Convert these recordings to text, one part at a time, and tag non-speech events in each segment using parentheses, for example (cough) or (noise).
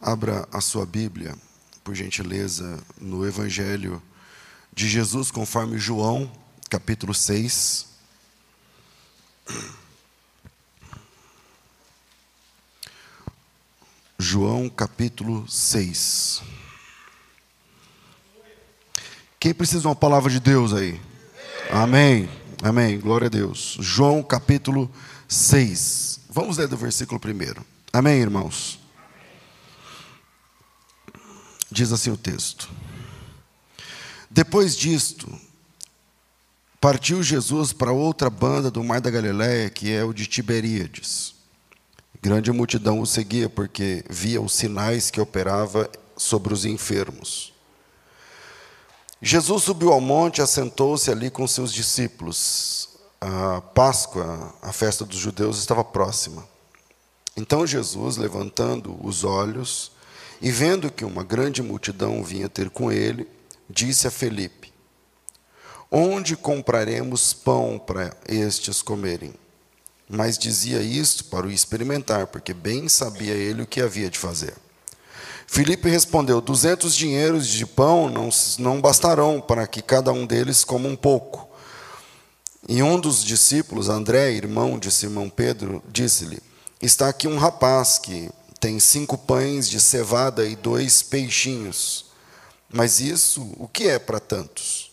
Abra a sua Bíblia, por gentileza, no Evangelho de Jesus, conforme João, capítulo 6. João, capítulo 6. Quem precisa de uma palavra de Deus aí? Amém. Amém. Glória a Deus. João, capítulo 6. Vamos ler do versículo primeiro. Amém, irmãos? Diz assim o texto. Depois disto, partiu Jesus para outra banda do mar da Galiléia, que é o de Tiberíades. Grande multidão o seguia, porque via os sinais que operava sobre os enfermos. Jesus subiu ao monte e assentou-se ali com seus discípulos. A Páscoa, a festa dos judeus, estava próxima. Então Jesus, levantando os olhos e vendo que uma grande multidão vinha ter com ele, disse a Felipe: Onde compraremos pão para estes comerem? Mas dizia isto para o experimentar, porque bem sabia ele o que havia de fazer. Filipe respondeu: Duzentos dinheiros de pão não, não bastarão para que cada um deles coma um pouco. E um dos discípulos, André, irmão de Simão Pedro, disse-lhe: Está aqui um rapaz que tem cinco pães de cevada e dois peixinhos. Mas isso, o que é para tantos?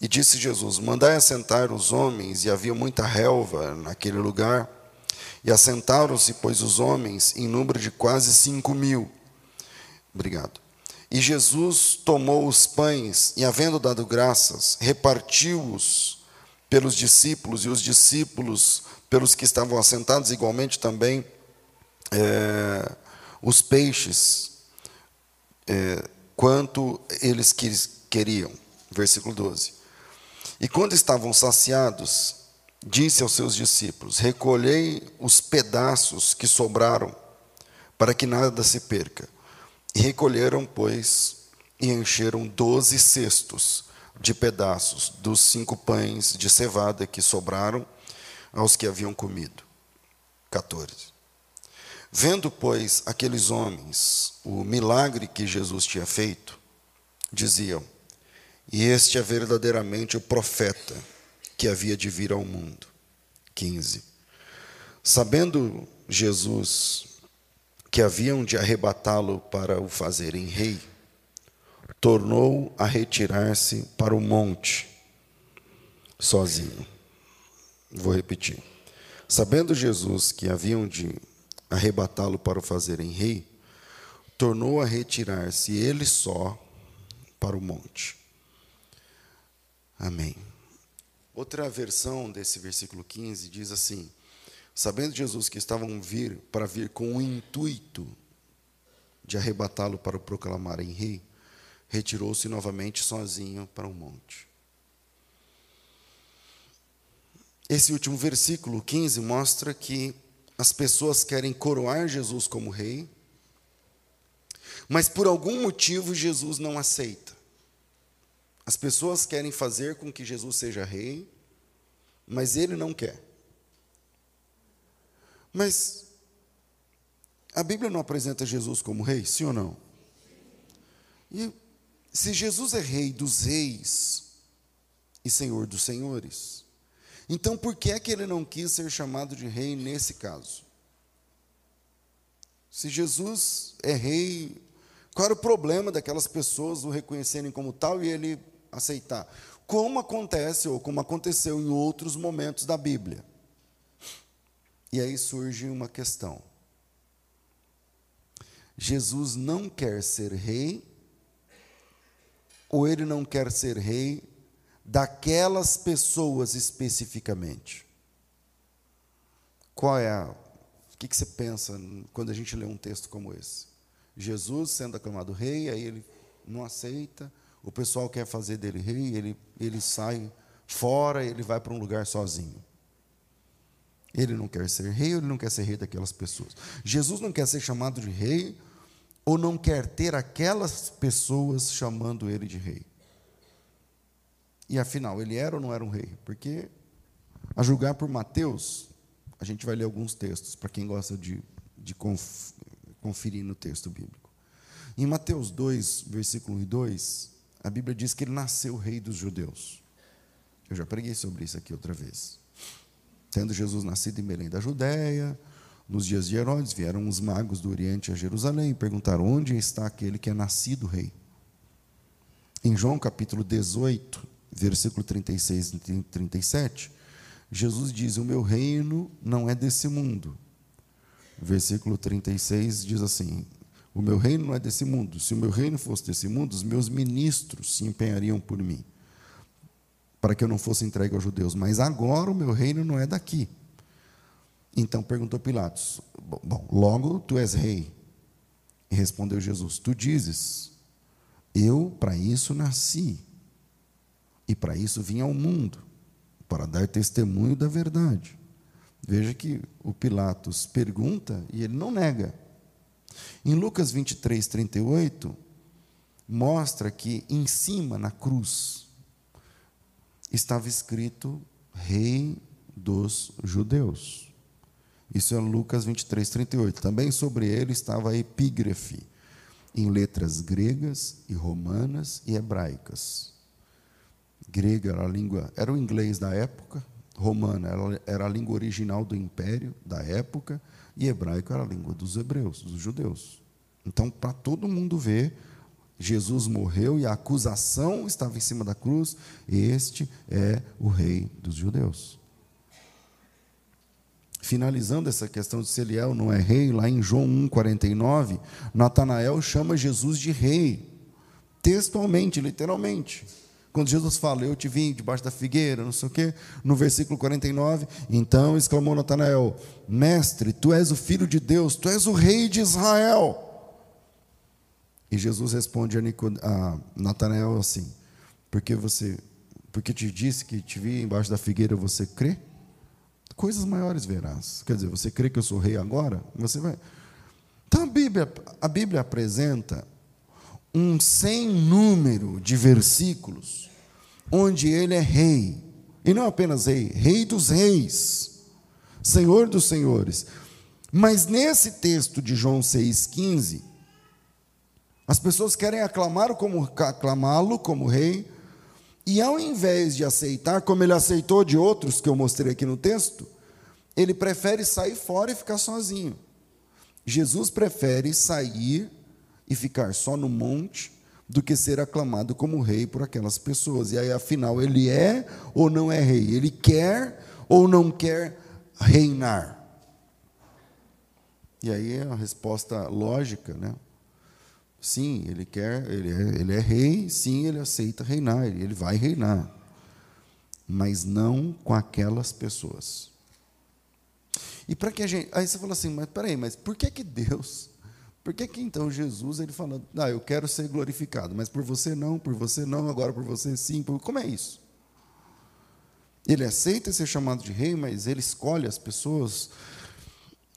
E disse Jesus: Mandai assentar os homens, e havia muita relva naquele lugar. E assentaram-se, pois, os homens, em número de quase cinco mil. Obrigado. E Jesus tomou os pães e, havendo dado graças, repartiu-os pelos discípulos, e os discípulos, pelos que estavam assentados, igualmente também é, os peixes, é, quanto eles queriam. Versículo 12. E quando estavam saciados, disse aos seus discípulos: Recolhei os pedaços que sobraram, para que nada se perca. E recolheram, pois, e encheram doze cestos de pedaços dos cinco pães de cevada que sobraram aos que haviam comido. 14. Vendo, pois, aqueles homens o milagre que Jesus tinha feito, diziam: E este é verdadeiramente o profeta que havia de vir ao mundo. 15. Sabendo Jesus que haviam de arrebatá-lo para o fazerem rei, tornou a retirar-se para o monte, sozinho. Vou repetir. Sabendo Jesus que haviam de arrebatá-lo para o fazerem rei, tornou a retirar-se ele só para o monte. Amém. Outra versão desse versículo 15 diz assim: Sabendo Jesus que estavam vir para vir com o intuito de arrebatá-lo para o proclamarem rei, retirou-se novamente sozinho para um monte. Esse último versículo 15 mostra que as pessoas querem coroar Jesus como rei, mas por algum motivo Jesus não aceita. As pessoas querem fazer com que Jesus seja rei, mas ele não quer. Mas a Bíblia não apresenta Jesus como rei, sim ou não? E se Jesus é rei dos reis e senhor dos senhores, então por que é que ele não quis ser chamado de rei nesse caso? Se Jesus é rei, qual era o problema daquelas pessoas o reconhecerem como tal e ele aceitar? Como acontece ou como aconteceu em outros momentos da Bíblia. E aí surge uma questão. Jesus não quer ser rei, ou ele não quer ser rei daquelas pessoas especificamente? Qual é a. O que, você pensa quando a gente lê um texto como esse? Jesus sendo aclamado rei, aí ele não aceita, o pessoal quer fazer dele rei, ele, ele sai fora, ele vai para um lugar sozinho. Ele não quer ser rei ele não quer ser rei daquelas pessoas? Jesus não quer ser chamado de rei ou não quer ter aquelas pessoas chamando ele de rei? E afinal, ele era ou não era um rei? Porque, a julgar por Mateus, a gente vai ler alguns textos, para quem gosta de, de conferir no texto bíblico. Em Mateus 2, versículo 1 e 2, a Bíblia diz que ele nasceu rei dos judeus. Eu já preguei sobre isso aqui outra vez. Tendo Jesus nascido em Belém da Judéia, nos dias de Herodes, vieram os magos do Oriente a Jerusalém e perguntaram: onde está aquele que é nascido rei? Em João capítulo 18, versículo 36 e 37, Jesus diz: O meu reino não é desse mundo. Versículo 36 diz assim: O meu reino não é desse mundo. Se o meu reino fosse desse mundo, os meus ministros se empenhariam por mim, para que eu não fosse entregue aos judeus. Mas agora o meu reino não é daqui. Então perguntou Pilatos: Bom, logo tu és rei. E respondeu Jesus: Tu dizes, eu para isso nasci, e para isso vim ao mundo, para dar testemunho da verdade. Veja que o Pilatos pergunta e ele não nega. Em Lucas 23, 38, mostra que em cima, na cruz, estava escrito Rei dos Judeus. Isso é Lucas 23, 38. Também sobre ele estava a epígrafe, em letras gregas e romanas e hebraicas. Grega era a língua, era o inglês da época, romana era, a língua original do império da época, e hebraico era a língua dos hebreus, dos judeus. Então, para todo mundo ver, Jesus morreu e a acusação estava em cima da cruz, este é o rei dos judeus. Finalizando essa questão de se ele é ou não é rei, lá em João 1,49, Natanael chama Jesus de rei, textualmente, literalmente. Quando Jesus fala, eu te vim debaixo da figueira, não sei o quê, no versículo 49, então exclamou Natanael: Mestre, tu és o filho de Deus, tu és o rei de Israel. E Jesus responde a, a Natanael assim: Porque você, porque te disse que te vi embaixo da figueira, você crê? coisas maiores verás. Quer dizer, você crê que eu sou rei agora? Você vai. Então a Bíblia, a Bíblia apresenta um sem número de versículos onde ele é rei. E não apenas rei, rei dos reis, senhor dos senhores. Mas nesse texto de João 6,15, as pessoas querem aclamá-lo como, aclamá como rei, e ao invés de aceitar, como ele aceitou de outros que eu mostrei aqui no texto, ele prefere sair fora e ficar sozinho. Jesus prefere sair e ficar só no monte do que ser aclamado como rei por aquelas pessoas. E aí, afinal, ele é ou não é rei? Ele quer ou não quer reinar? E aí é a resposta lógica, né? Sim, ele quer, ele é, ele é rei, sim, ele aceita reinar, ele, ele vai reinar. Mas não com aquelas pessoas. E para que a gente. Aí você fala assim, mas peraí, mas por que que Deus. Por que que então Jesus ele fala, ah, eu quero ser glorificado, mas por você não, por você não, agora por você sim, por... como é isso? Ele aceita ser chamado de rei, mas ele escolhe as pessoas.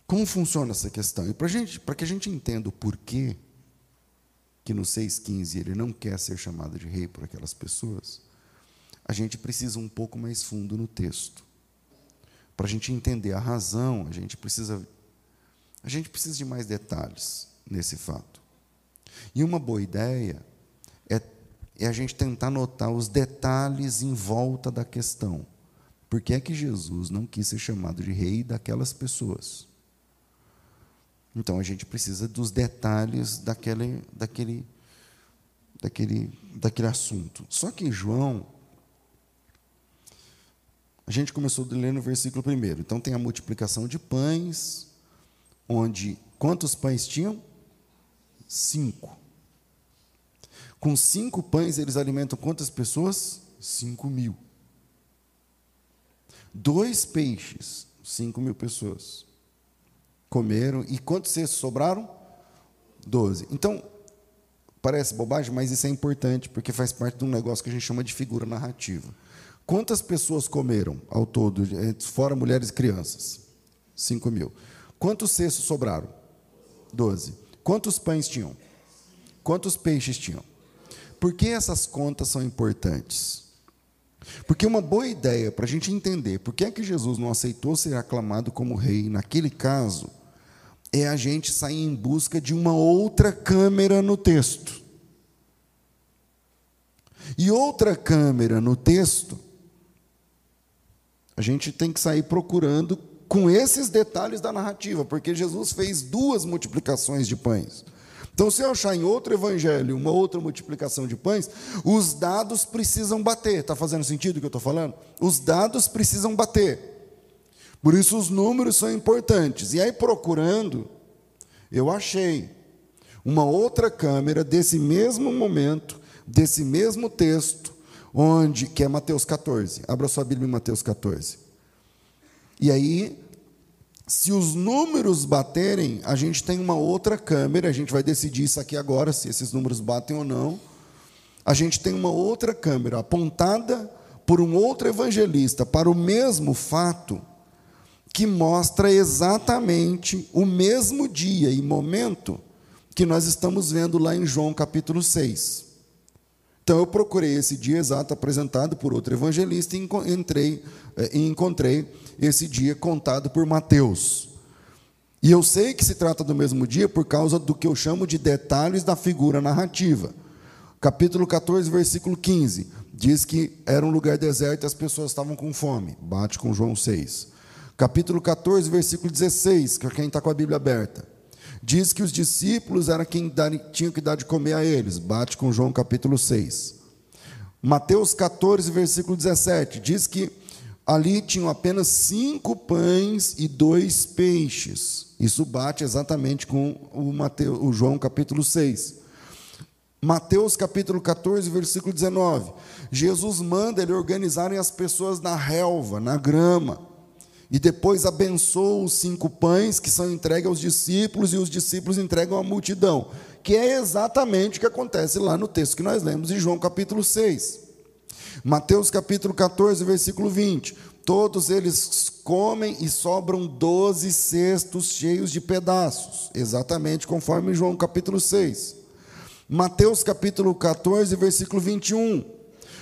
Como funciona essa questão? E para que a gente entenda o porquê que no 6,15 ele não quer ser chamado de rei por aquelas pessoas, a gente precisa um pouco mais fundo no texto. Para a gente entender a razão, a gente precisa a gente precisa de mais detalhes nesse fato. E uma boa ideia é, é a gente tentar notar os detalhes em volta da questão. Por que é que Jesus não quis ser chamado de rei daquelas pessoas? Então a gente precisa dos detalhes daquele, daquele, daquele, daquele assunto. Só que em João, a gente começou a ler no versículo primeiro. Então tem a multiplicação de pães, onde quantos pães tinham? Cinco. Com cinco pães eles alimentam quantas pessoas? Cinco mil. Dois peixes, cinco mil pessoas comeram. E quantos cestos sobraram? Doze. Então, parece bobagem, mas isso é importante, porque faz parte de um negócio que a gente chama de figura narrativa. Quantas pessoas comeram ao todo, fora mulheres e crianças? Cinco mil. Quantos cestos sobraram? Doze. Quantos pães tinham? Quantos peixes tinham? Por que essas contas são importantes? Porque uma boa ideia para a gente entender por que é que Jesus não aceitou ser aclamado como rei naquele caso é a gente sair em busca de uma outra câmera no texto. E outra câmera no texto, a gente tem que sair procurando com esses detalhes da narrativa, porque Jesus fez duas multiplicações de pães. Então, se eu achar em outro evangelho uma outra multiplicação de pães, os dados precisam bater. Está fazendo sentido o que eu estou falando? Os dados precisam bater. Por isso, os números são importantes. E aí, procurando, eu achei uma outra câmera desse mesmo momento, desse mesmo texto, onde que é Mateus 14. Abra sua Bíblia em Mateus 14. E aí, se os números baterem, a gente tem uma outra câmera, a gente vai decidir isso aqui agora, se esses números batem ou não. A gente tem uma outra câmera apontada por um outro evangelista para o mesmo fato, que mostra exatamente o mesmo dia e momento que nós estamos vendo lá em João capítulo 6. Então eu procurei esse dia exato apresentado por outro evangelista e entrei eh, e encontrei esse dia contado por Mateus. E eu sei que se trata do mesmo dia por causa do que eu chamo de detalhes da figura narrativa. Capítulo 14, versículo 15, diz que era um lugar deserto e as pessoas estavam com fome. Bate com João 6. Capítulo 14, versículo 16, que é quem está com a Bíblia aberta. Diz que os discípulos eram quem tinham que dar de comer a eles. Bate com João capítulo 6. Mateus 14, versículo 17, diz que ali tinham apenas cinco pães e dois peixes. Isso bate exatamente com o, Mateus, o João capítulo 6. Mateus capítulo 14, versículo 19. Jesus manda ele organizarem as pessoas na relva, na grama. E depois abençoa os cinco pães que são entregues aos discípulos e os discípulos entregam à multidão. Que é exatamente o que acontece lá no texto que nós lemos em João capítulo 6. Mateus capítulo 14, versículo 20. Todos eles comem e sobram doze cestos cheios de pedaços, exatamente conforme João capítulo 6. Mateus capítulo 14, versículo 21,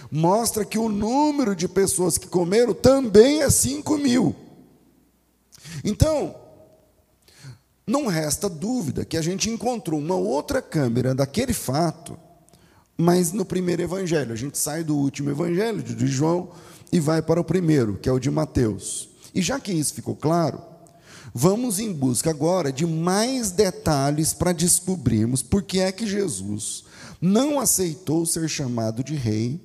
mostra que o número de pessoas que comeram também é 5 mil. Então, não resta dúvida que a gente encontrou uma outra câmera daquele fato mas no primeiro evangelho. A gente sai do último evangelho, de João, e vai para o primeiro, que é o de Mateus. E já que isso ficou claro, vamos em busca agora de mais detalhes para descobrirmos por que é que Jesus não aceitou ser chamado de rei,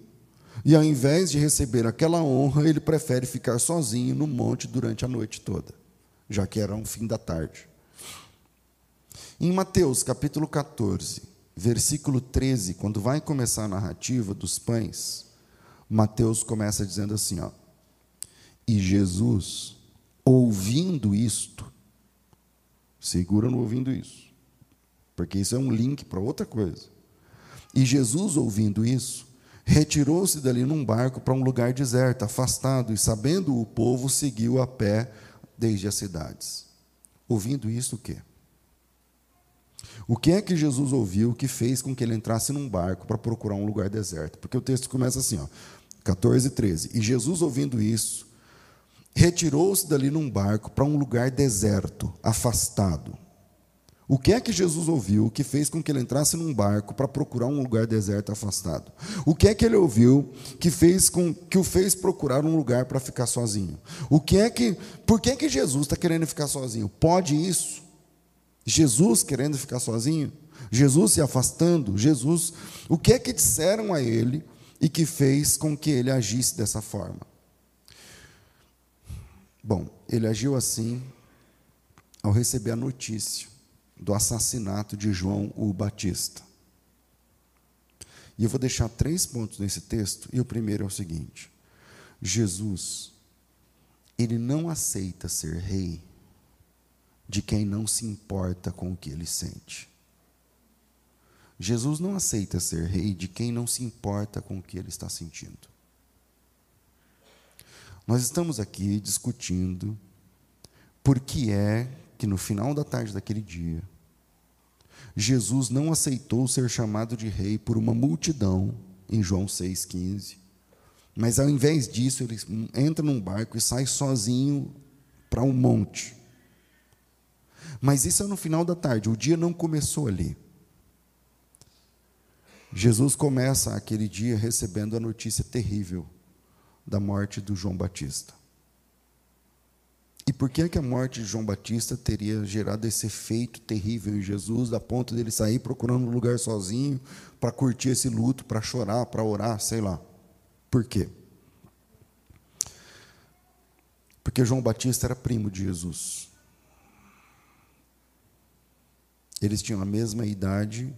e ao invés de receber aquela honra, ele prefere ficar sozinho no monte durante a noite toda, já que era um fim da tarde. Em Mateus capítulo 14, versículo 13, quando vai começar a narrativa dos pães, Mateus começa dizendo assim: ó, e Jesus, ouvindo isto, segura no ouvindo isso, porque isso é um link para outra coisa. E Jesus, ouvindo isso, retirou-se dali num barco para um lugar deserto, afastado, e sabendo o povo, seguiu a pé desde as cidades. Ouvindo isso, o quê? O que é que Jesus ouviu que fez com que ele entrasse num barco para procurar um lugar deserto? Porque o texto começa assim, ó, 14, 13. E Jesus, ouvindo isso, retirou-se dali num barco para um lugar deserto, afastado. O que é que Jesus ouviu que fez com que ele entrasse num barco para procurar um lugar deserto afastado? O que é que ele ouviu que fez com que o fez procurar um lugar para ficar sozinho? O que é que por que é que Jesus está querendo ficar sozinho? Pode isso? Jesus querendo ficar sozinho, Jesus se afastando, Jesus, o que é que disseram a ele e que fez com que ele agisse dessa forma? Bom, ele agiu assim ao receber a notícia do assassinato de João o Batista. E eu vou deixar três pontos nesse texto, e o primeiro é o seguinte: Jesus, ele não aceita ser rei de quem não se importa com o que ele sente. Jesus não aceita ser rei de quem não se importa com o que ele está sentindo. Nós estamos aqui discutindo por que é que no final da tarde daquele dia, Jesus não aceitou ser chamado de rei por uma multidão, em João 6,15, mas ao invés disso, ele entra num barco e sai sozinho para um monte Mas isso é no final da tarde, o dia não começou ali. Jesus começa aquele dia recebendo a notícia terrível da morte do João Batista. E por que, é que a morte de João Batista teria gerado esse efeito terrível em Jesus, a ponto dele sair procurando um lugar sozinho para curtir esse luto, para chorar, para orar, sei lá? Por quê? Porque João Batista era primo de Jesus. Eles tinham a mesma idade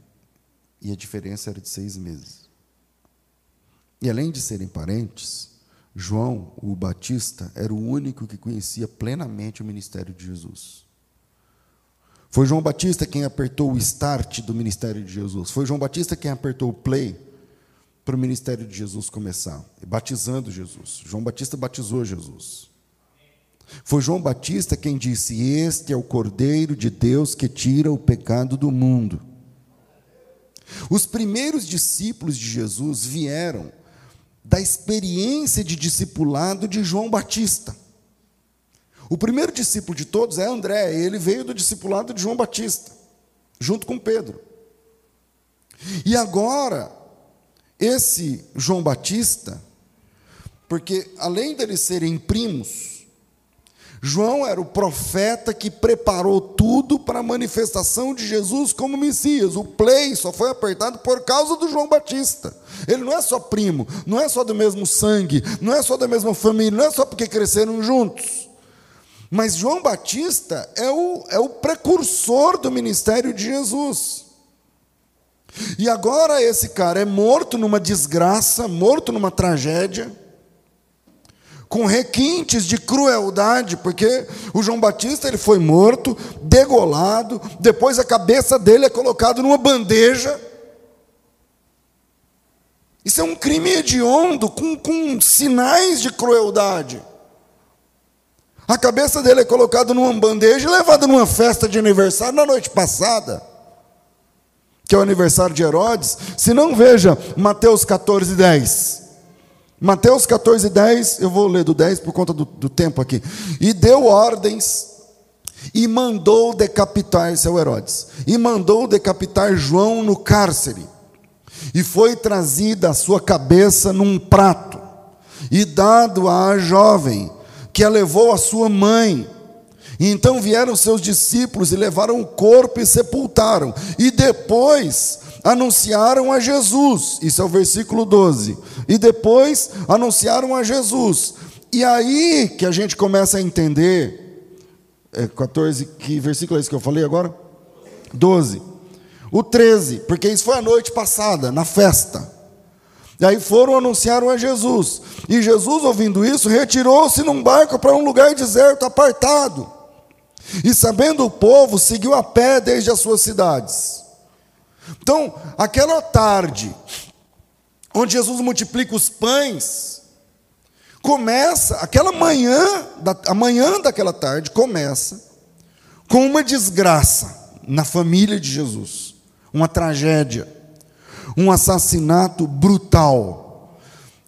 e a diferença era de seis meses. E além de serem parentes, João, o Batista, era o único que conhecia plenamente o ministério de Jesus. Foi João Batista quem apertou o start do ministério de Jesus. Foi João Batista quem apertou o play para o ministério de Jesus começar, batizando Jesus. João Batista batizou Jesus. Foi João Batista quem disse: Este é o Cordeiro de Deus que tira o pecado do mundo. Os primeiros discípulos de Jesus vieram da experiência de discipulado de João Batista. O primeiro discípulo de todos é André, ele veio do discipulado de João Batista, junto com Pedro. E agora, esse João Batista, porque além deles serem primos, João era o profeta que preparou tudo para a manifestação de Jesus como Messias. O play só foi apertado por causa do João Batista. Ele não é só primo, não é só do mesmo sangue, não é só da mesma família, não é só porque cresceram juntos. Mas João Batista é o, é o precursor do ministério de Jesus. E agora esse cara é morto numa desgraça, morto numa tragédia com requintes de crueldade, porque o João Batista ele foi morto, degolado, depois a cabeça dele é colocada numa bandeja. Isso é um crime hediondo, com, com sinais de crueldade. A cabeça dele é colocada numa bandeja e levada numa festa de aniversário na noite passada, que é o aniversário de Herodes. Se não, veja Mateus 14, 10. Mateus 14, 10, eu vou ler do 10 por conta do, do tempo aqui. E deu ordens e mandou decapitar, o Herodes, e mandou decapitar João no cárcere. E foi trazida a sua cabeça num prato, e dado à jovem, que a levou à sua mãe. E então vieram seus discípulos e levaram o corpo e sepultaram. E depois anunciaram a Jesus, isso é o versículo 12, e depois anunciaram a Jesus. E aí que a gente começa a entender, é 14, que versículo é esse que eu falei agora? 12. O 13, porque isso foi a noite passada, na festa. E aí foram anunciaram a Jesus. E Jesus, ouvindo isso, retirou-se num barco para um lugar deserto, apartado. E sabendo o povo, seguiu a pé desde as suas cidades. Então, aquela tarde, onde Jesus multiplica os pães, começa, aquela manhã, a manhã daquela tarde, começa com uma desgraça na família de Jesus, uma tragédia, um assassinato brutal.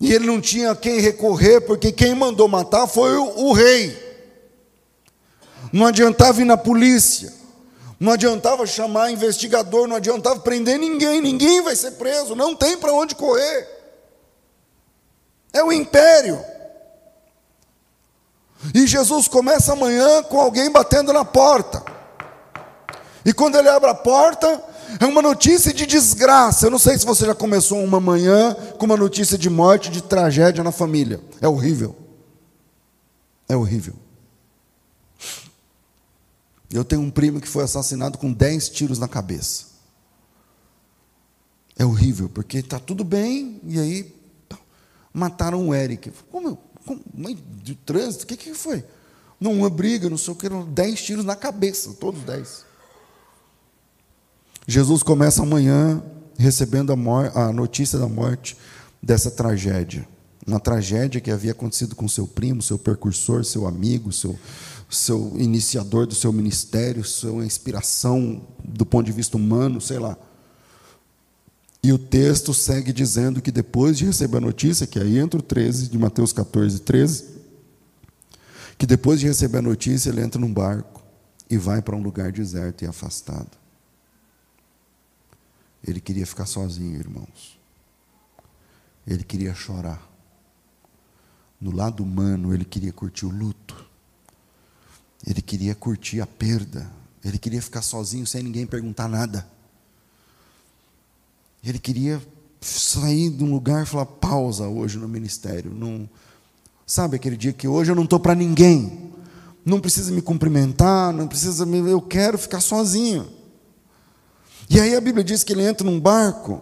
E ele não tinha a quem recorrer, porque quem mandou matar foi o, o rei. Não adiantava ir na polícia. Não adiantava chamar investigador, não adiantava prender ninguém, ninguém vai ser preso, não tem para onde correr. É o império. E Jesus começa amanhã com alguém batendo na porta. E quando ele abre a porta, é uma notícia de desgraça. Eu não sei se você já começou uma manhã com uma notícia de morte, de tragédia na família. É horrível. É horrível. Eu tenho um primo que foi assassinado com 10 tiros na cabeça. É horrível, porque está tudo bem, e aí mataram o Eric. Como, como de trânsito? O que, que foi? Não, uma briga, não sei o que, 10 tiros na cabeça, todos 10. Jesus começa amanhã recebendo a, a notícia da morte dessa tragédia. Uma tragédia que havia acontecido com seu primo, seu percursor, seu amigo, seu, seu iniciador do seu ministério, sua inspiração do ponto de vista humano, sei lá. E o texto segue dizendo que depois de receber a notícia, que aí entra o 13, de Mateus 14, 13, que depois de receber a notícia, ele entra num barco e vai para um lugar deserto e afastado. Ele queria ficar sozinho, irmãos. Ele queria chorar. No lado humano, ele queria curtir o luto. Ele queria curtir a perda. Ele queria ficar sozinho sem ninguém perguntar nada. Ele queria sair de um lugar e falar pausa hoje no ministério. Não, sabe aquele dia que hoje eu não estou para ninguém. Não precisa me cumprimentar, não precisa me. Eu quero ficar sozinho. E aí a Bíblia diz que ele entra num barco,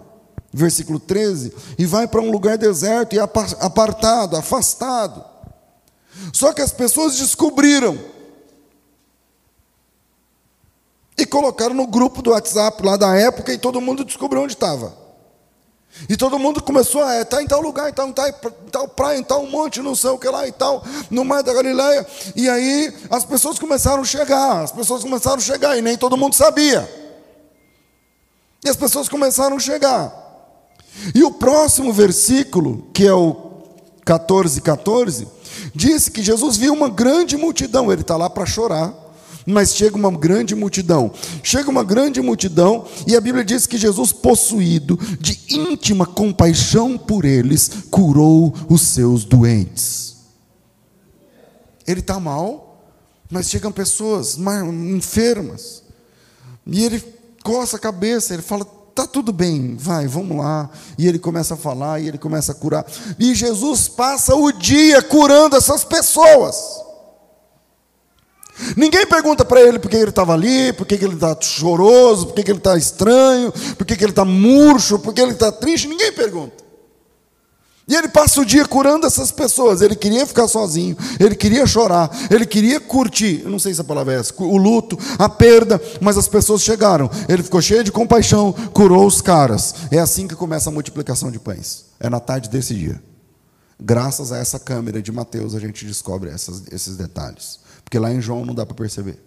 versículo 13, e vai para um lugar deserto e apartado, afastado. Só que as pessoas descobriram e colocaram no grupo do WhatsApp lá da época e todo mundo descobriu onde estava. E todo mundo começou a estar tá em tal lugar, em tal, em tal, em tal praia, em tal monte, não sei o que lá e tal, no mar da Galileia. E aí as pessoas começaram a chegar, as pessoas começaram a chegar, e nem todo mundo sabia. E as pessoas começaram a chegar. E o próximo versículo, que é o 14, 14, diz que Jesus viu uma grande multidão, ele está lá para chorar mas chega uma grande multidão. Chega uma grande multidão, e a Bíblia diz que Jesus, possuído de íntima compaixão por eles, curou os seus doentes. Ele está mal, mas chegam pessoas enfermas, e ele coça a cabeça, ele fala: tá tudo bem, vai, vamos lá. E ele começa a falar, e ele começa a curar. E Jesus passa o dia curando essas pessoas. Ninguém pergunta para ele por que ele estava ali, por que ele está choroso, por que ele está estranho, por que ele está murcho, por que ele está triste. Ninguém pergunta. E ele passa o dia curando essas pessoas. Ele queria ficar sozinho, ele queria chorar, ele queria curtir. Eu não sei se a palavra é essa, o luto, a perda, mas as pessoas chegaram. Ele ficou cheio de compaixão, curou os caras. É assim que começa a multiplicação de pães. É na tarde desse dia. Graças a essa câmera de Mateus, a gente descobre essas, esses detalhes. Porque lá em João não dá para perceber.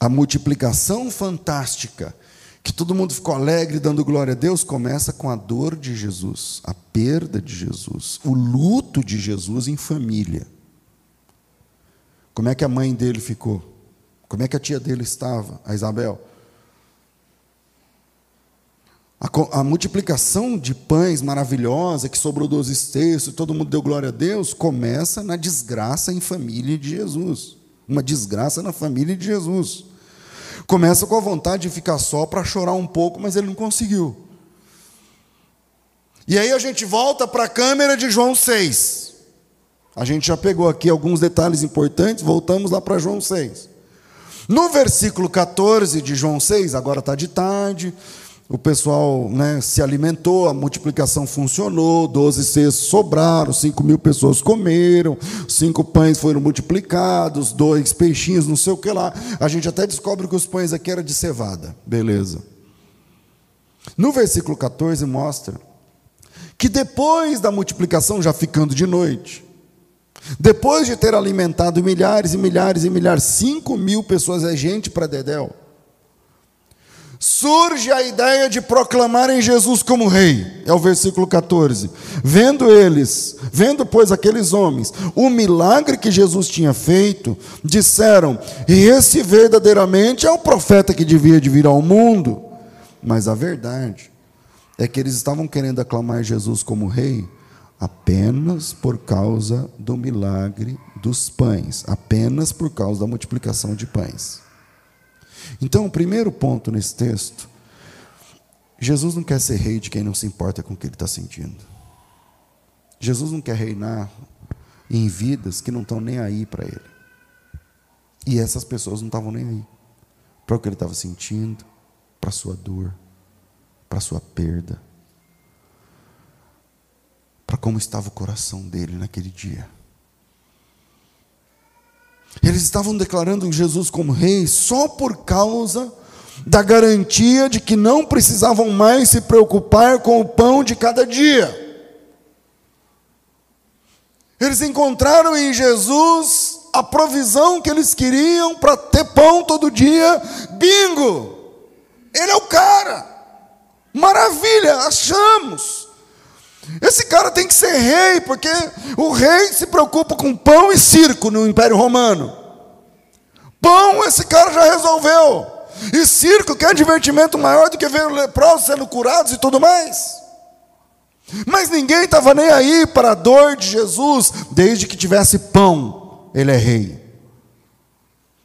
A multiplicação fantástica, que todo mundo ficou alegre dando glória a Deus, começa com a dor de Jesus, a perda de Jesus, o luto de Jesus em família. Como é que a mãe dele ficou? Como é que a tia dele estava, a Isabel? A, a, multiplicação de pães maravilhosa, que sobrou 12 terços, todo mundo deu glória a Deus, começa na desgraça em família de Jesus. Uma desgraça na família de Jesus. Começa com a vontade de ficar só para chorar um pouco, mas ele não conseguiu. E aí a gente volta para a câmera de João 6. A gente já pegou aqui alguns detalhes importantes, voltamos lá para João 6. No versículo 14 de João 6, agora está de tarde, o pessoal né, se alimentou, a multiplicação funcionou, 12 cestos sobraram, 5 mil pessoas comeram, cinco pães foram multiplicados, dois peixinhos, não sei o que lá. A gente até descobre que os pães aqui eram de cevada. Beleza. No versículo 14 mostra que depois da multiplicação, já ficando de noite, depois de ter alimentado milhares e milhares e milhares, 5 mil pessoas é gente para Dedéu surge a ideia de proclamarem Jesus como rei. É o versículo 14. Vendo eles, vendo pois aqueles homens, o milagre que Jesus tinha feito, disseram: "E esse verdadeiramente é o profeta que devia de vir ao mundo". Mas a verdade é que eles estavam querendo aclamar Jesus como rei apenas por causa do milagre dos pães, apenas por causa da multiplicação de pães. Então, o primeiro ponto nesse texto, Jesus não quer ser rei de quem não se importa com o que ele está sentindo. Jesus não quer reinar em vidas que não estão nem aí para ele. E essas pessoas não estavam nem aí para o que ele estava sentindo, para a sua dor, para a sua perda, para como estava o coração dele naquele dia. Eles estavam declarando Jesus como rei só por causa da garantia de que não precisavam mais se preocupar com o pão de cada dia. Eles encontraram em Jesus a provisão que eles queriam para ter pão todo dia. Bingo! Ele é o cara. Maravilha, achamos. Esse cara tem que ser rei, porque o rei se preocupa com pão e circo no Império Romano. Pão esse cara já resolveu. E circo, que é divertimento maior do que ver leprosos sendo curados e tudo mais. Mas ninguém estava nem aí para a dor de Jesus, desde que tivesse pão, ele é rei.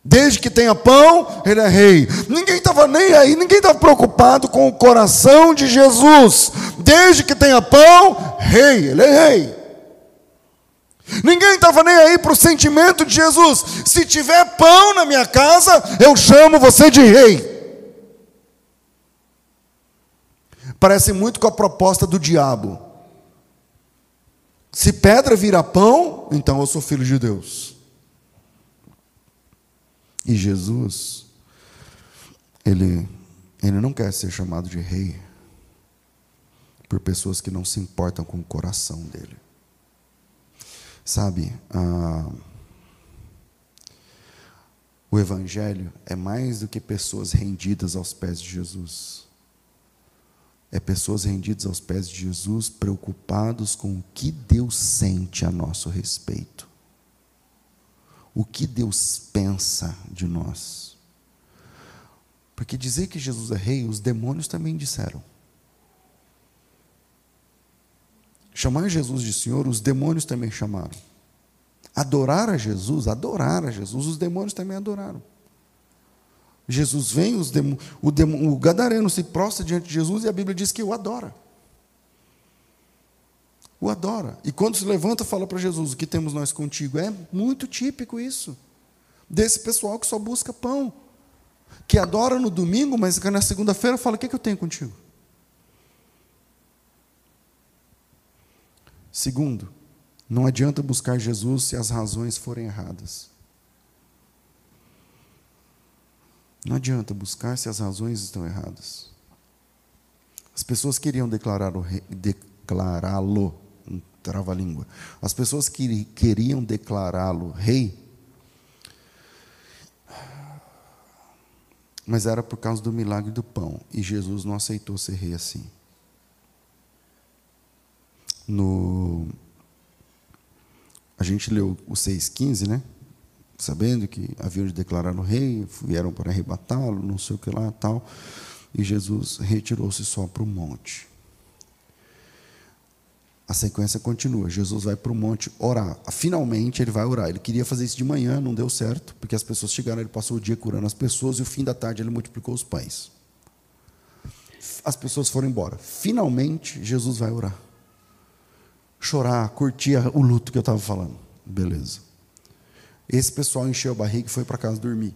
Desde que tenha pão, ele é rei. Ninguém estava nem aí, ninguém estava preocupado com o coração de Jesus. Desde que tenha pão, rei, ele é rei. Ninguém estava nem aí para o sentimento de Jesus. Se tiver pão na minha casa, eu chamo você de rei. Parece muito com a proposta do diabo. Se pedra vira pão, então eu sou filho de Deus. E Jesus, ele, ele não quer ser chamado de rei por pessoas que não se importam com o coração dele. Sabe, ah, o Evangelho é mais do que pessoas rendidas aos pés de Jesus. É pessoas rendidas aos pés de Jesus, preocupados com o que Deus sente a nosso respeito. O que Deus pensa de nós. Porque dizer que Jesus é rei, os demônios também disseram. Chamar Jesus de Senhor, os demônios também chamaram. Adorar a Jesus, adorar a Jesus, os demônios também adoraram. Jesus vem, os o, o gadareno se prostra diante de Jesus e a Bíblia diz que o adora. O adora. E quando se levanta, fala para Jesus: O que temos nós contigo? É muito típico isso. Desse pessoal que só busca pão. Que adora no domingo, mas na segunda-feira fala: O que, é que eu tenho contigo? Segundo, não adianta buscar Jesus se as razões forem erradas. Não adianta buscar se as razões estão erradas. As pessoas queriam declará-lo, declará-lo, trava-língua. As pessoas que queriam declará-lo rei, mas era por causa do milagre do pão, e Jesus não aceitou ser rei assim no a gente leu o 6,15, né? Sabendo que haviam de declarar o rei, vieram para arrebatá-lo, não sei o que lá tal. E Jesus retirou-se só para o monte. A sequência continua. Jesus vai para o monte orar. Finalmente ele vai orar. Ele queria fazer isso de manhã, não deu certo, porque as pessoas chegaram, ele passou o dia curando as pessoas e o fim da tarde ele multiplicou os pães. As pessoas foram embora. Finalmente Jesus vai orar chorar, curtir o luto que eu estava falando. Beleza. Esse pessoal encheu a barriga e foi para casa dormir.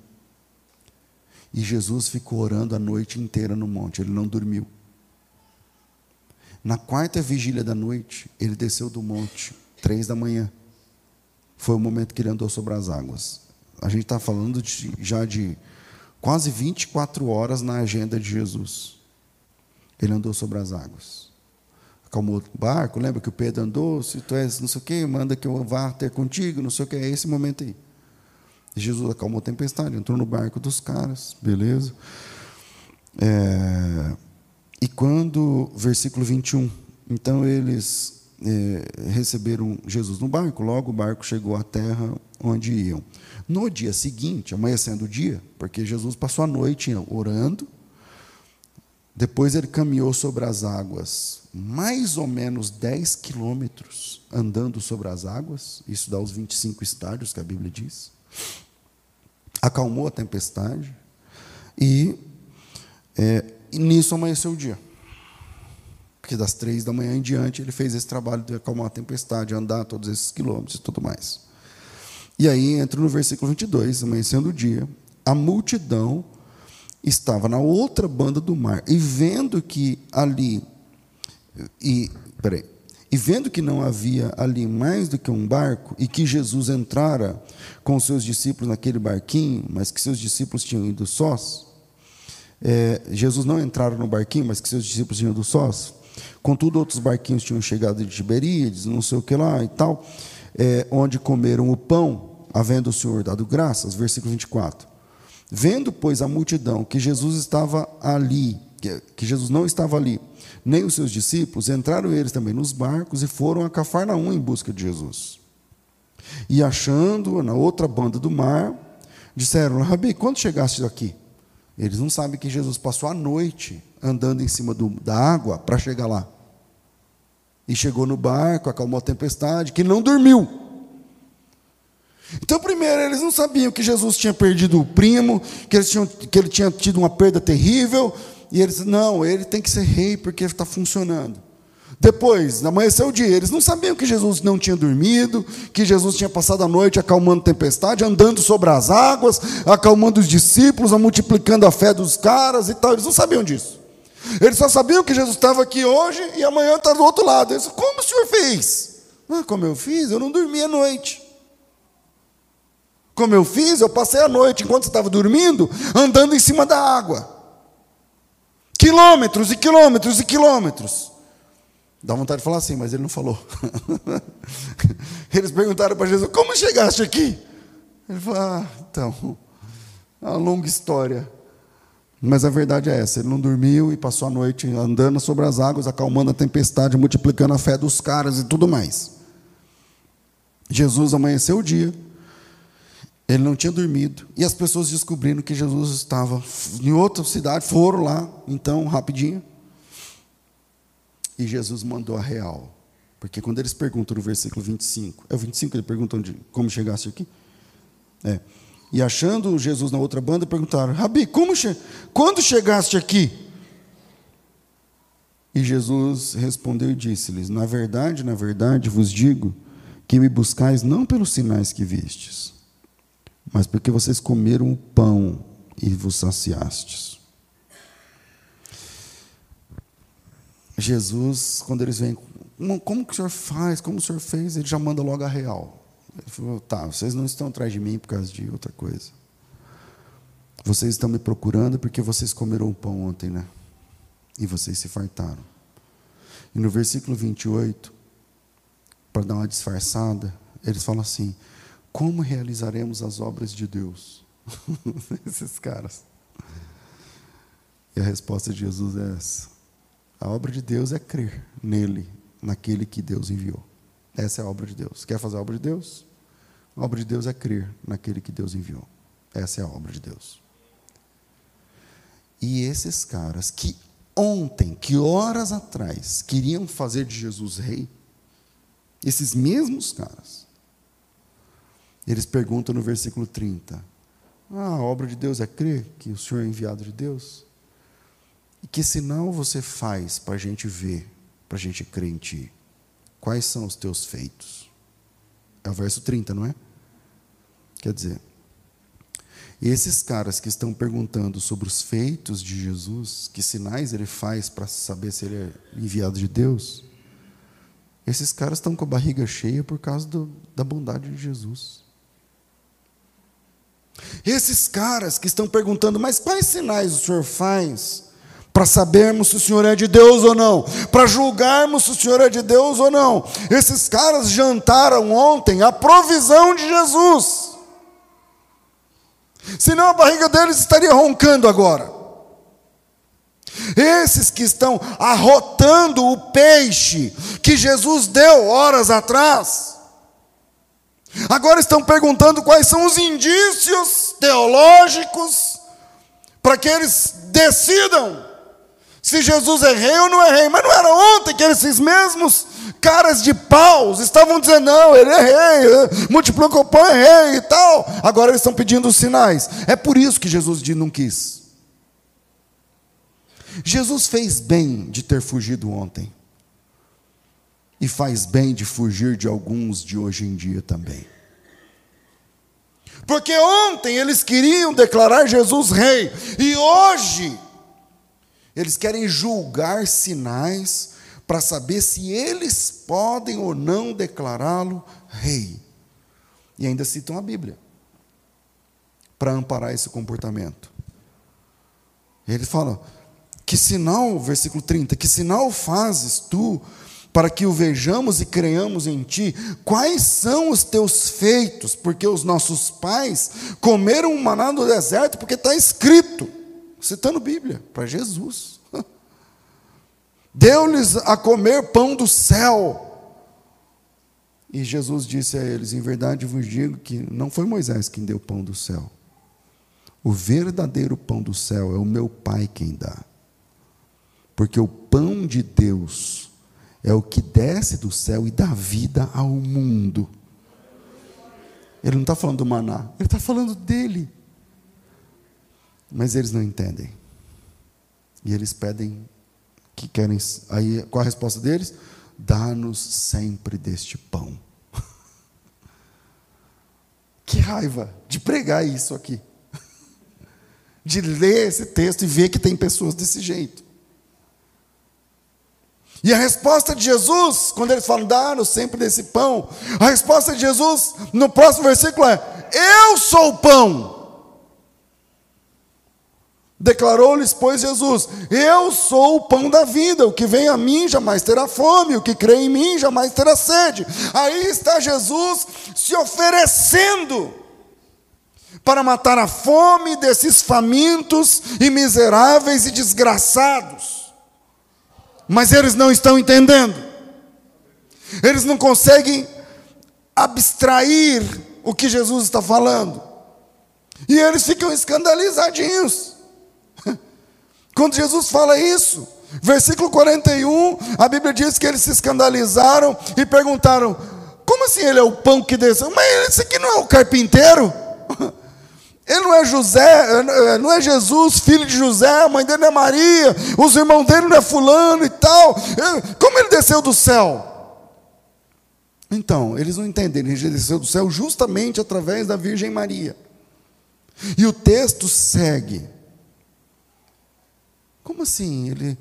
E Jesus ficou orando a noite inteira no monte, ele não dormiu. Na quarta vigília da noite, ele desceu do monte, três da manhã. Foi o momento que ele andou sobre as águas. A gente está falando de, já de quase 24 horas na agenda de Jesus. Ele andou sobre as águas acalmou o barco, lembra que o Pedro andou, se tu és não sei o quê, manda que eu vá ter contigo, não sei o quê, é esse momento aí. Jesus acalmou a tempestade, entrou no barco dos caras, beleza? É, e quando, versículo 21, então eles é, receberam Jesus no barco, logo o barco chegou à terra onde iam. No dia seguinte, amanhecendo o dia, porque Jesus passou a noite orando, depois ele caminhou sobre as águas, mais ou menos 10 quilômetros andando sobre as águas, isso dá os 25 estádios que a Bíblia diz. Acalmou a tempestade e, é, e nisso amanheceu o dia. Porque das três da manhã em diante ele fez esse trabalho de acalmar a tempestade, andar todos esses quilômetros e tudo mais. E aí entra no versículo 22, amanhecendo o dia, a multidão estava na outra banda do mar, e vendo que ali, e, peraí, e vendo que não havia ali mais do que um barco, e que Jesus entrara com seus discípulos naquele barquinho, mas que seus discípulos tinham ido sós, é, Jesus não entrara no barquinho, mas que seus discípulos tinham ido sós, contudo outros barquinhos tinham chegado de Tiberíades, não sei o que lá e tal, é, onde comeram o pão, havendo o Senhor dado graças, versículo 24. Vendo, pois, a multidão que Jesus estava ali, que Jesus não estava ali, nem os seus discípulos, entraram eles também nos barcos e foram a Cafarnaum em busca de Jesus. E achando-o na outra banda do mar, disseram: Rabi, quando chegaste aqui? Eles não sabem que Jesus passou a noite andando em cima do, da água para chegar lá. E chegou no barco, acalmou a tempestade, que não dormiu. Então, primeiro, eles não sabiam que Jesus tinha perdido o primo, que, eles tinham, que ele tinha tido uma perda terrível. E eles, não, ele tem que ser rei porque está funcionando. Depois, amanheceu o dia, eles não sabiam que Jesus não tinha dormido, que Jesus tinha passado a noite acalmando tempestade, andando sobre as águas, acalmando os discípulos, multiplicando a fé dos caras e tal. Eles não sabiam disso. Eles só sabiam que Jesus estava aqui hoje e amanhã está do outro lado. Eles, como o senhor fez? Ah, como eu fiz? Eu não dormi a noite. Como eu fiz? Eu passei a noite, enquanto estava dormindo, andando em cima da água. Quilômetros e quilômetros e quilômetros. Dá vontade de falar assim, mas ele não falou. (laughs) Eles perguntaram para Jesus: Como chegaste aqui? Ele falou: Ah, então, uma longa história. Mas a verdade é essa: ele não dormiu e passou a noite andando sobre as águas, acalmando a tempestade, multiplicando a fé dos caras e tudo mais. Jesus amanheceu o dia, ele não tinha dormido, e as pessoas descobrindo que Jesus estava em outra cidade, foram lá, então, rapidinho, e Jesus mandou a real. Porque quando eles perguntam no versículo 25, é o 25 ele pergunta onde, como chegasse aqui? É. E achando Jesus na outra banda, perguntaram: Rabi, como che quando chegaste aqui? E Jesus respondeu e disse-lhes: Na verdade, na verdade vos digo que me buscais não pelos sinais que vistes, mas porque vocês comeram o pão e vos saciastes. Jesus, quando eles vêm, como que o senhor faz? Como o senhor fez? Ele já manda logo a real. Ele falou: tá, vocês não estão atrás de mim por causa de outra coisa. Vocês estão me procurando porque vocês comeram o pão ontem, né? E vocês se fartaram. E no versículo 28, para dar uma disfarçada, eles falam assim: como realizaremos as obras de Deus? (laughs) Esses caras. E a resposta de Jesus é essa: a obra de Deus é crer nele, naquele que Deus enviou. Essa é a obra de Deus. Quer fazer a obra de Deus? A obra de Deus é crer naquele que Deus enviou. Essa é a obra de Deus. E esses caras que ontem, que horas atrás, queriam fazer de Jesus rei, esses mesmos caras, eles perguntam no versículo 30: ah, a obra de Deus é crer que o Senhor é enviado de Deus? E que sinal você faz para a gente ver, para a gente crer em Ti? Quais são os teus feitos? É o verso 30, não é? Quer dizer, esses caras que estão perguntando sobre os feitos de Jesus, que sinais ele faz para saber se ele é enviado de Deus, esses caras estão com a barriga cheia por causa do, da bondade de Jesus. Esses caras que estão perguntando, mas quais sinais o Senhor faz para sabermos se o Senhor é de Deus ou não, para julgarmos se o Senhor é de Deus ou não. Esses caras jantaram ontem a provisão de Jesus. Senão a barriga deles estaria roncando agora. Esses que estão arrotando o peixe que Jesus deu horas atrás, agora estão perguntando quais são os indícios teológicos para que eles decidam se Jesus é rei ou não é rei. Mas não era ontem que esses mesmos caras de paus estavam dizendo: não, ele é rei, é, multiplicou pão, é rei e tal. Agora eles estão pedindo os sinais. É por isso que Jesus não quis. Jesus fez bem de ter fugido ontem. E faz bem de fugir de alguns de hoje em dia também. Porque ontem eles queriam declarar Jesus rei, e hoje eles querem julgar sinais para saber se eles podem ou não declará-lo rei. E ainda citam a Bíblia para amparar esse comportamento. Eles falam: que sinal, versículo 30, que sinal fazes tu para que o vejamos e creiamos em ti? Quais são os teus feitos? Porque os nossos pais comeram um maná no deserto, porque está escrito citando Bíblia, para Jesus. Deu-lhes a comer pão do céu. E Jesus disse a eles: Em verdade vos digo que não foi Moisés quem deu pão do céu, O verdadeiro pão do céu é o meu Pai quem dá. Porque o pão de Deus é o que desce do céu e dá vida ao mundo. Ele não está falando do maná, ele está falando dele. Mas eles não entendem. E eles pedem que querem. Aí qual a resposta deles? Dá-nos sempre deste pão. (laughs) que raiva de pregar isso aqui. (laughs) De ler esse texto e ver que tem pessoas desse jeito. E a resposta de Jesus, quando eles falam, dá-nos sempre desse pão, a resposta de Jesus, no próximo versículo é: Eu sou o pão. Declarou-lhes, pois, Jesus: Eu sou o pão da vida, o que vem a mim jamais terá fome, o que crê em mim jamais terá sede. Aí está Jesus se oferecendo para matar a fome desses famintos e miseráveis e desgraçados. Mas eles não estão entendendo. Eles não conseguem abstrair o que Jesus está falando. E eles ficam escandalizadinhos. Quando Jesus fala isso, versículo 41, a Bíblia diz que eles se escandalizaram e perguntaram: como assim ele é o pão que desceu? Mas esse aqui não é o carpinteiro? (laughs) Ele não é José, eh, não é Jesus, filho de José, a mãe dele é Maria, os irmãos dele não é fulano e tal. Como ele desceu do céu? Então, eles não entendem, ele desceu do céu justamente através da Virgem Maria. E o texto segue. Como assim? Ele,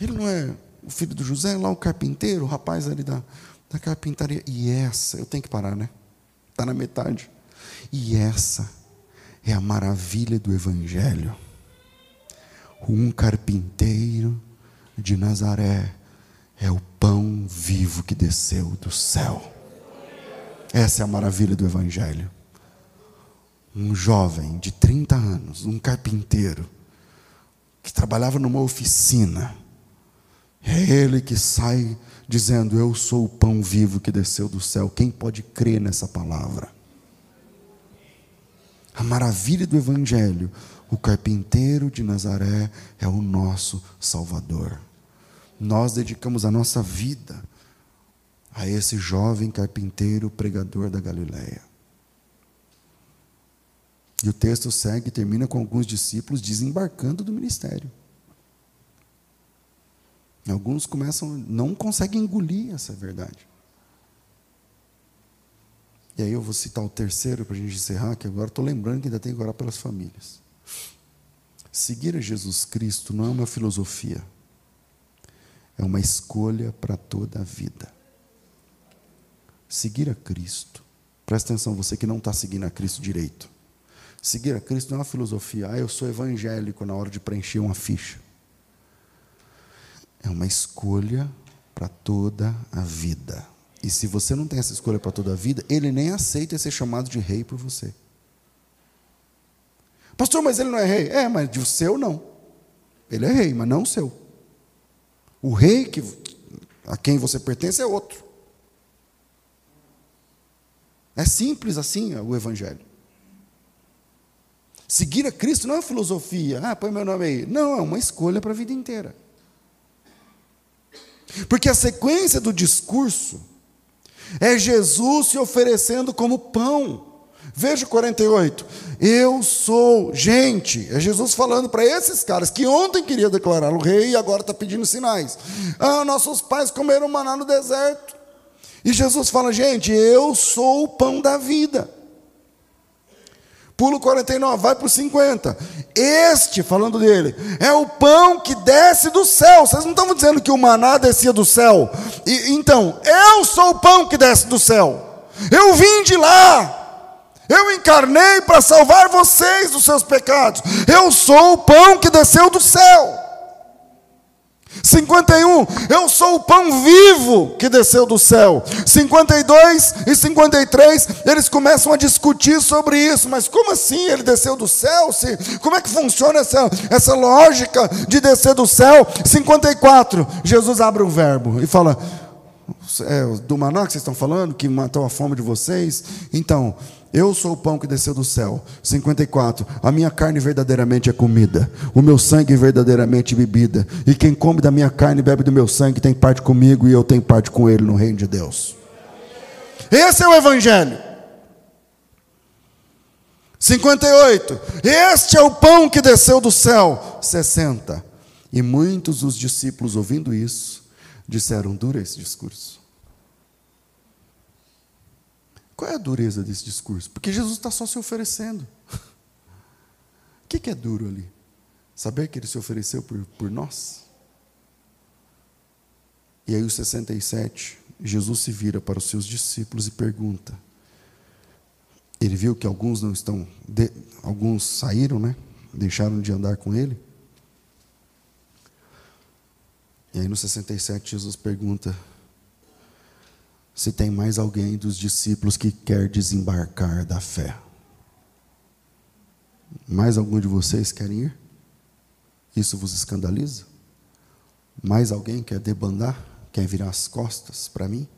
ele não é o filho do José, lá o carpinteiro, o rapaz ali da, da carpintaria. E essa, eu tenho que parar, né? Está na metade. E essa é a maravilha do Evangelho. Um carpinteiro de Nazaré é o pão vivo que desceu do céu. Essa é a maravilha do Evangelho. Um jovem de 30 anos, um carpinteiro, que trabalhava numa oficina, é ele que sai dizendo: Eu sou o pão vivo que desceu do céu. Quem pode crer nessa palavra? a maravilha do Evangelho, o carpinteiro de Nazaré é o nosso Salvador. Nós dedicamos a nossa vida a esse jovem carpinteiro pregador da Galileia. E o texto segue e termina com alguns discípulos desembarcando do ministério. Alguns começam, não conseguem engolir essa verdade. E aí eu vou citar o terceiro para a gente encerrar, que agora estou lembrando que ainda tem que orar pelas famílias. Seguir a Jesus Cristo não é uma filosofia, é uma escolha para toda a vida. Seguir a Cristo, presta atenção, você que não está seguindo a Cristo direito. Seguir a Cristo não é uma filosofia, ah, eu sou evangélico na hora de preencher uma ficha. É uma escolha para toda a vida. E se você não tem essa escolha para toda a vida, ele nem aceita ser chamado de rei por você. Pastor, mas ele não é rei. É, mas de seu não. Ele é rei, mas não o seu. O rei que, a quem você pertence é outro. É simples assim o Evangelho. Seguir a Cristo não é filosofia. Ah, põe meu nome aí. Não, é uma escolha para a vida inteira. Porque a sequência do discurso é Jesus se oferecendo como pão. Veja o 48. Eu sou, gente, é Jesus falando para esses caras que ontem queria declarar o rei e agora está pedindo sinais. Ah, nossos pais comeram maná no deserto. E Jesus fala, gente, eu sou o pão da vida. Pulo 49, vai para o 50. Este, falando dele, é o pão que desce do céu. Vocês não estão dizendo que o maná descia do céu? E, então, eu sou o pão que desce do céu. Eu vim de lá. Eu encarnei para salvar vocês dos seus pecados. Eu sou o pão que desceu do céu. 51, eu sou o pão vivo que desceu do céu. 52 e 53, eles começam a discutir sobre isso, mas como assim ele desceu do céu? Se, como é que funciona essa, essa lógica de descer do céu? 54, Jesus abre o verbo e fala: é, do maná que vocês estão falando, que matou a fome de vocês. Então, Eu sou o pão que desceu do céu. 54. A minha carne verdadeiramente é comida, o meu sangue verdadeiramente bebida. E quem come da minha carne e bebe do meu sangue tem parte comigo e eu tenho parte com ele no reino de Deus. Esse é o Evangelho. 58. Este é o pão que desceu do céu. 60. E muitos dos discípulos, ouvindo isso, disseram: dura esse discurso. Qual é a dureza desse discurso? Porque Jesus está só se oferecendo. O que, que é duro ali? Saber que ele se ofereceu por, por nós? E aí, o 67, Jesus se vira para os seus discípulos e pergunta: ele viu que alguns não estão, de, alguns saíram, né? Deixaram de andar com ele. E aí no 67 Jesus pergunta se tem mais alguém dos discípulos que quer desembarcar da fé. Mais algum de vocês querem ir? Isso vos escandaliza? Mais alguém quer debandar? Quer virar as costas para mim?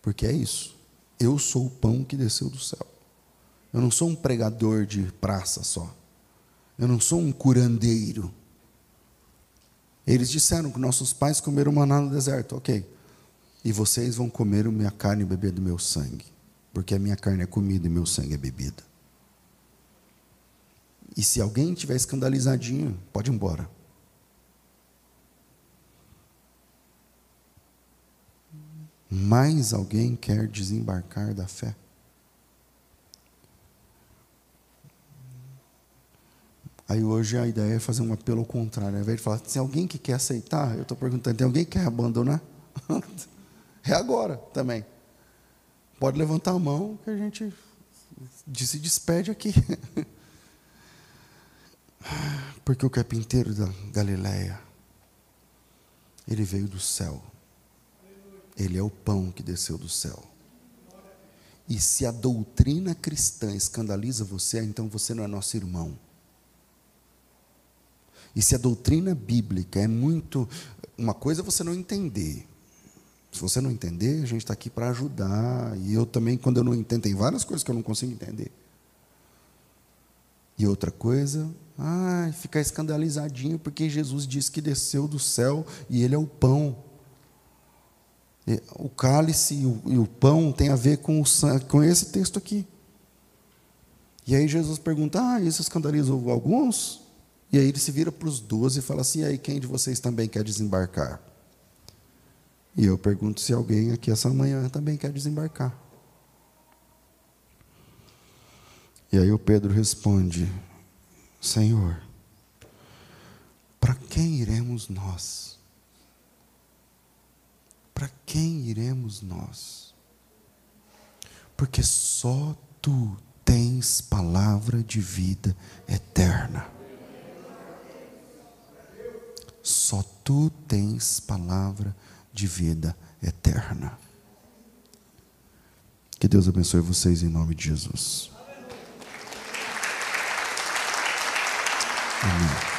Porque é isso. Eu sou o pão que desceu do céu. Eu não sou um pregador de praça só. Eu não sou um curandeiro. Eles disseram que nossos pais comeram maná no deserto, ok. E vocês vão comer a minha carne e beber do meu sangue, porque a minha carne é comida e meu sangue é bebida. E se alguém tiver escandalizadinho, pode ir embora. Mais alguém quer desembarcar da fé? Aí hoje a ideia é fazer um apelo ao contrário. Ao invés de falar, tem alguém que quer aceitar? Eu estou perguntando, tem alguém que quer abandonar? (laughs) é agora também. Pode levantar a mão que a gente se despede aqui. (laughs) Porque o carpinteiro da Galileia, ele veio do céu. Ele é o pão que desceu do céu. E se a doutrina cristã escandaliza você, então você não é nosso irmão. E se a doutrina bíblica é muito. Uma coisa você não entender. Se você não entender, a gente está aqui para ajudar. E eu também, quando eu não entendo, tem várias coisas que eu não consigo entender. E outra coisa, ah, ficar escandalizadinho porque Jesus disse que desceu do céu e ele é o pão. O cálice e o, e o pão tem a ver com, o, com esse texto aqui. E aí Jesus pergunta: Ah, isso escandalizou alguns? E aí ele se vira para os doze e fala assim: e aí, quem de vocês também quer desembarcar? E eu pergunto se alguém aqui essa manhã também quer desembarcar. E aí o Pedro responde: Senhor, para quem iremos nós? Para quem iremos nós? Porque só tu tens palavra de vida eterna. Só tu tens palavra de vida eterna. Que Deus abençoe vocês em nome de Jesus. Amém.